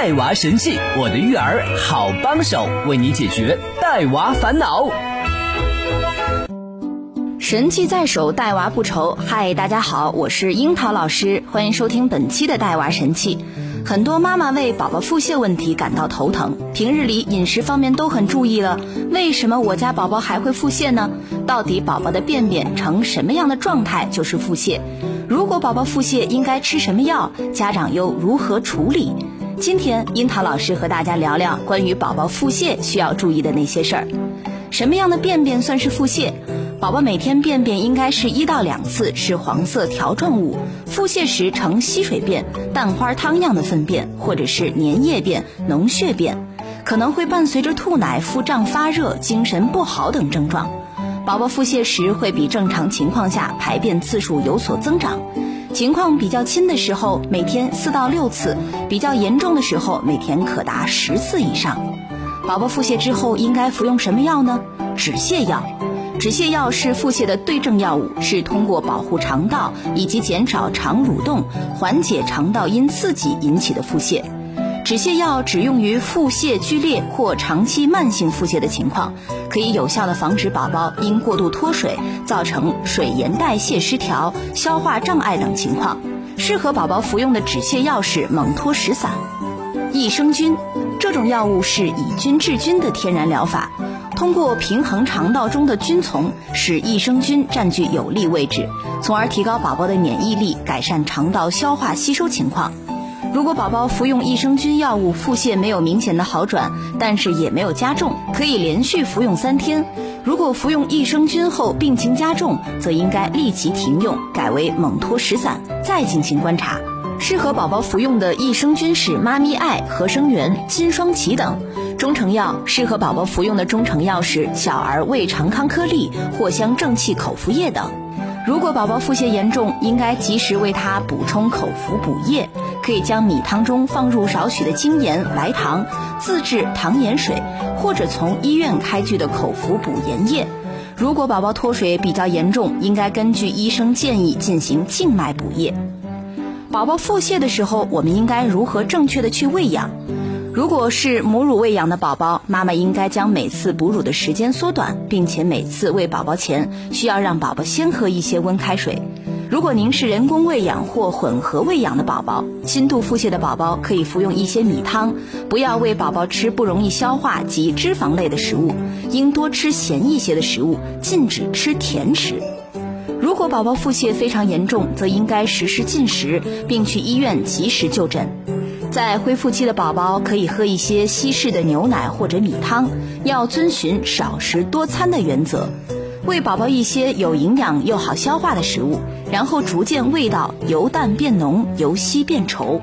带娃神器，我的育儿好帮手，为你解决带娃烦恼。神器在手，带娃不愁。嗨，大家好，我是樱桃老师，欢迎收听本期的带娃神器。很多妈妈为宝宝腹泻问题感到头疼，平日里饮食方面都很注意了，为什么我家宝宝还会腹泻呢？到底宝宝的便便呈什么样的状态就是腹泻？如果宝宝腹泻，应该吃什么药？家长又如何处理？今天樱桃老师和大家聊聊关于宝宝腹泻需要注意的那些事儿。什么样的便便算是腹泻？宝宝每天便便应该是一到两次，是黄色条状物。腹泻时呈稀水便、蛋花汤样的粪便，或者是粘液便、脓血便，可能会伴随着吐奶、腹胀、发热、精神不好等症状。宝宝腹泻时会比正常情况下排便次数有所增长。情况比较轻的时候，每天四到六次；比较严重的时候，每天可达十次以上。宝宝腹泻之后应该服用什么药呢？止泻药。止泻药是腹泻的对症药物，是通过保护肠道以及减少肠蠕动，缓解肠道因刺激引起的腹泻。止泻药只用于腹泻剧烈或长期慢性腹泻的情况，可以有效的防止宝宝因过度脱水造成水盐代谢失调、消化障碍等情况。适合宝宝服用的止泻药是蒙脱石散。益生菌，这种药物是以菌治菌的天然疗法，通过平衡肠道中的菌丛，使益生菌占据有利位置，从而提高宝宝的免疫力，改善肠道消化吸收情况。如果宝宝服用益生菌药物，腹泻没有明显的好转，但是也没有加重，可以连续服用三天。如果服用益生菌后病情加重，则应该立即停用，改为蒙脱石散，再进行观察。适合宝宝服用的益生菌是妈咪爱、合生元、金双歧等。中成药适合宝宝服用的中成药是小儿胃肠康颗粒、藿香正气口服液等。如果宝宝腹泻严重，应该及时为他补充口服补液。可以将米汤中放入少许的精盐、白糖，自制糖盐水，或者从医院开具的口服补盐液。如果宝宝脱水比较严重，应该根据医生建议进行静脉补液。宝宝腹泻的时候，我们应该如何正确的去喂养？如果是母乳喂养的宝宝，妈妈应该将每次哺乳的时间缩短，并且每次喂宝宝前需要让宝宝先喝一些温开水。如果您是人工喂养或混合喂养的宝宝，轻度腹泻的宝宝可以服用一些米汤，不要喂宝宝吃不容易消化及脂肪类的食物，应多吃咸一些的食物，禁止吃甜食。如果宝宝腹泻非常严重，则应该实施禁食，并去医院及时就诊。在恢复期的宝宝可以喝一些稀释的牛奶或者米汤，要遵循少食多餐的原则。喂宝宝一些有营养又好消化的食物，然后逐渐味道由淡变浓，由稀变稠。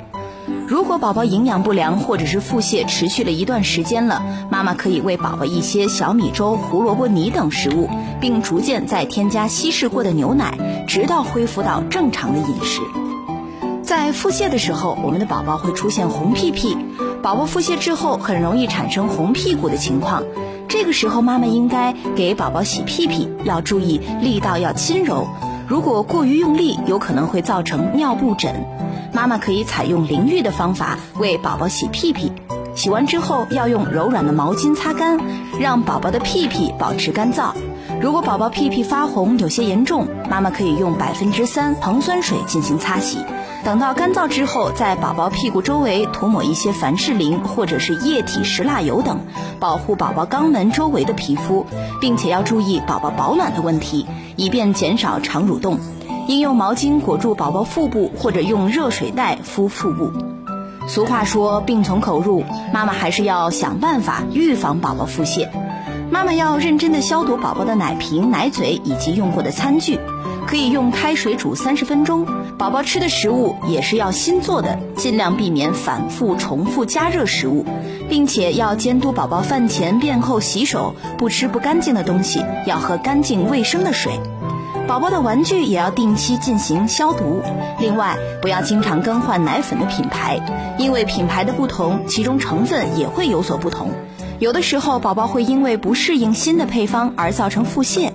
如果宝宝营养不良或者是腹泻持续了一段时间了，妈妈可以喂宝宝一些小米粥、胡萝卜泥等食物，并逐渐再添加稀释过的牛奶，直到恢复到正常的饮食。在腹泻的时候，我们的宝宝会出现红屁屁，宝宝腹泻之后很容易产生红屁股的情况。这个时候，妈妈应该给宝宝洗屁屁，要注意力道要轻柔。如果过于用力，有可能会造成尿布疹。妈妈可以采用淋浴的方法为宝宝洗屁屁，洗完之后要用柔软的毛巾擦干，让宝宝的屁屁保持干燥。如果宝宝屁屁发红有些严重，妈妈可以用百分之三硼酸水进行擦洗。等到干燥之后，在宝宝屁股周围涂抹一些凡士林或者是液体石蜡油等，保护宝宝肛门周围的皮肤，并且要注意宝宝保暖的问题，以便减少肠蠕动。应用毛巾裹住宝宝腹部，或者用热水袋敷腹部。俗话说“病从口入”，妈妈还是要想办法预防宝宝腹泻。妈妈要认真的消毒宝宝的奶瓶、奶嘴以及用过的餐具。可以用开水煮三十分钟，宝宝吃的食物也是要新做的，尽量避免反复重复加热食物，并且要监督宝宝饭前便后洗手，不吃不干净的东西，要喝干净卫生的水。宝宝的玩具也要定期进行消毒。另外，不要经常更换奶粉的品牌，因为品牌的不同，其中成分也会有所不同。有的时候，宝宝会因为不适应新的配方而造成腹泻。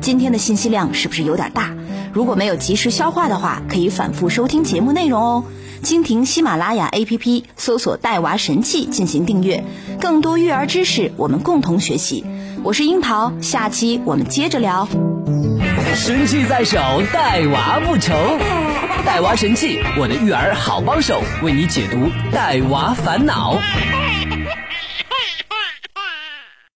今天的信息量是不是有点大？如果没有及时消化的话，可以反复收听节目内容哦。蜻蜓、喜马拉雅 APP 搜索“带娃神器”进行订阅，更多育儿知识，我们共同学习。我是樱桃，下期我们接着聊。神器在手，带娃不愁。带娃神器，我的育儿好帮手，为你解读带娃烦恼。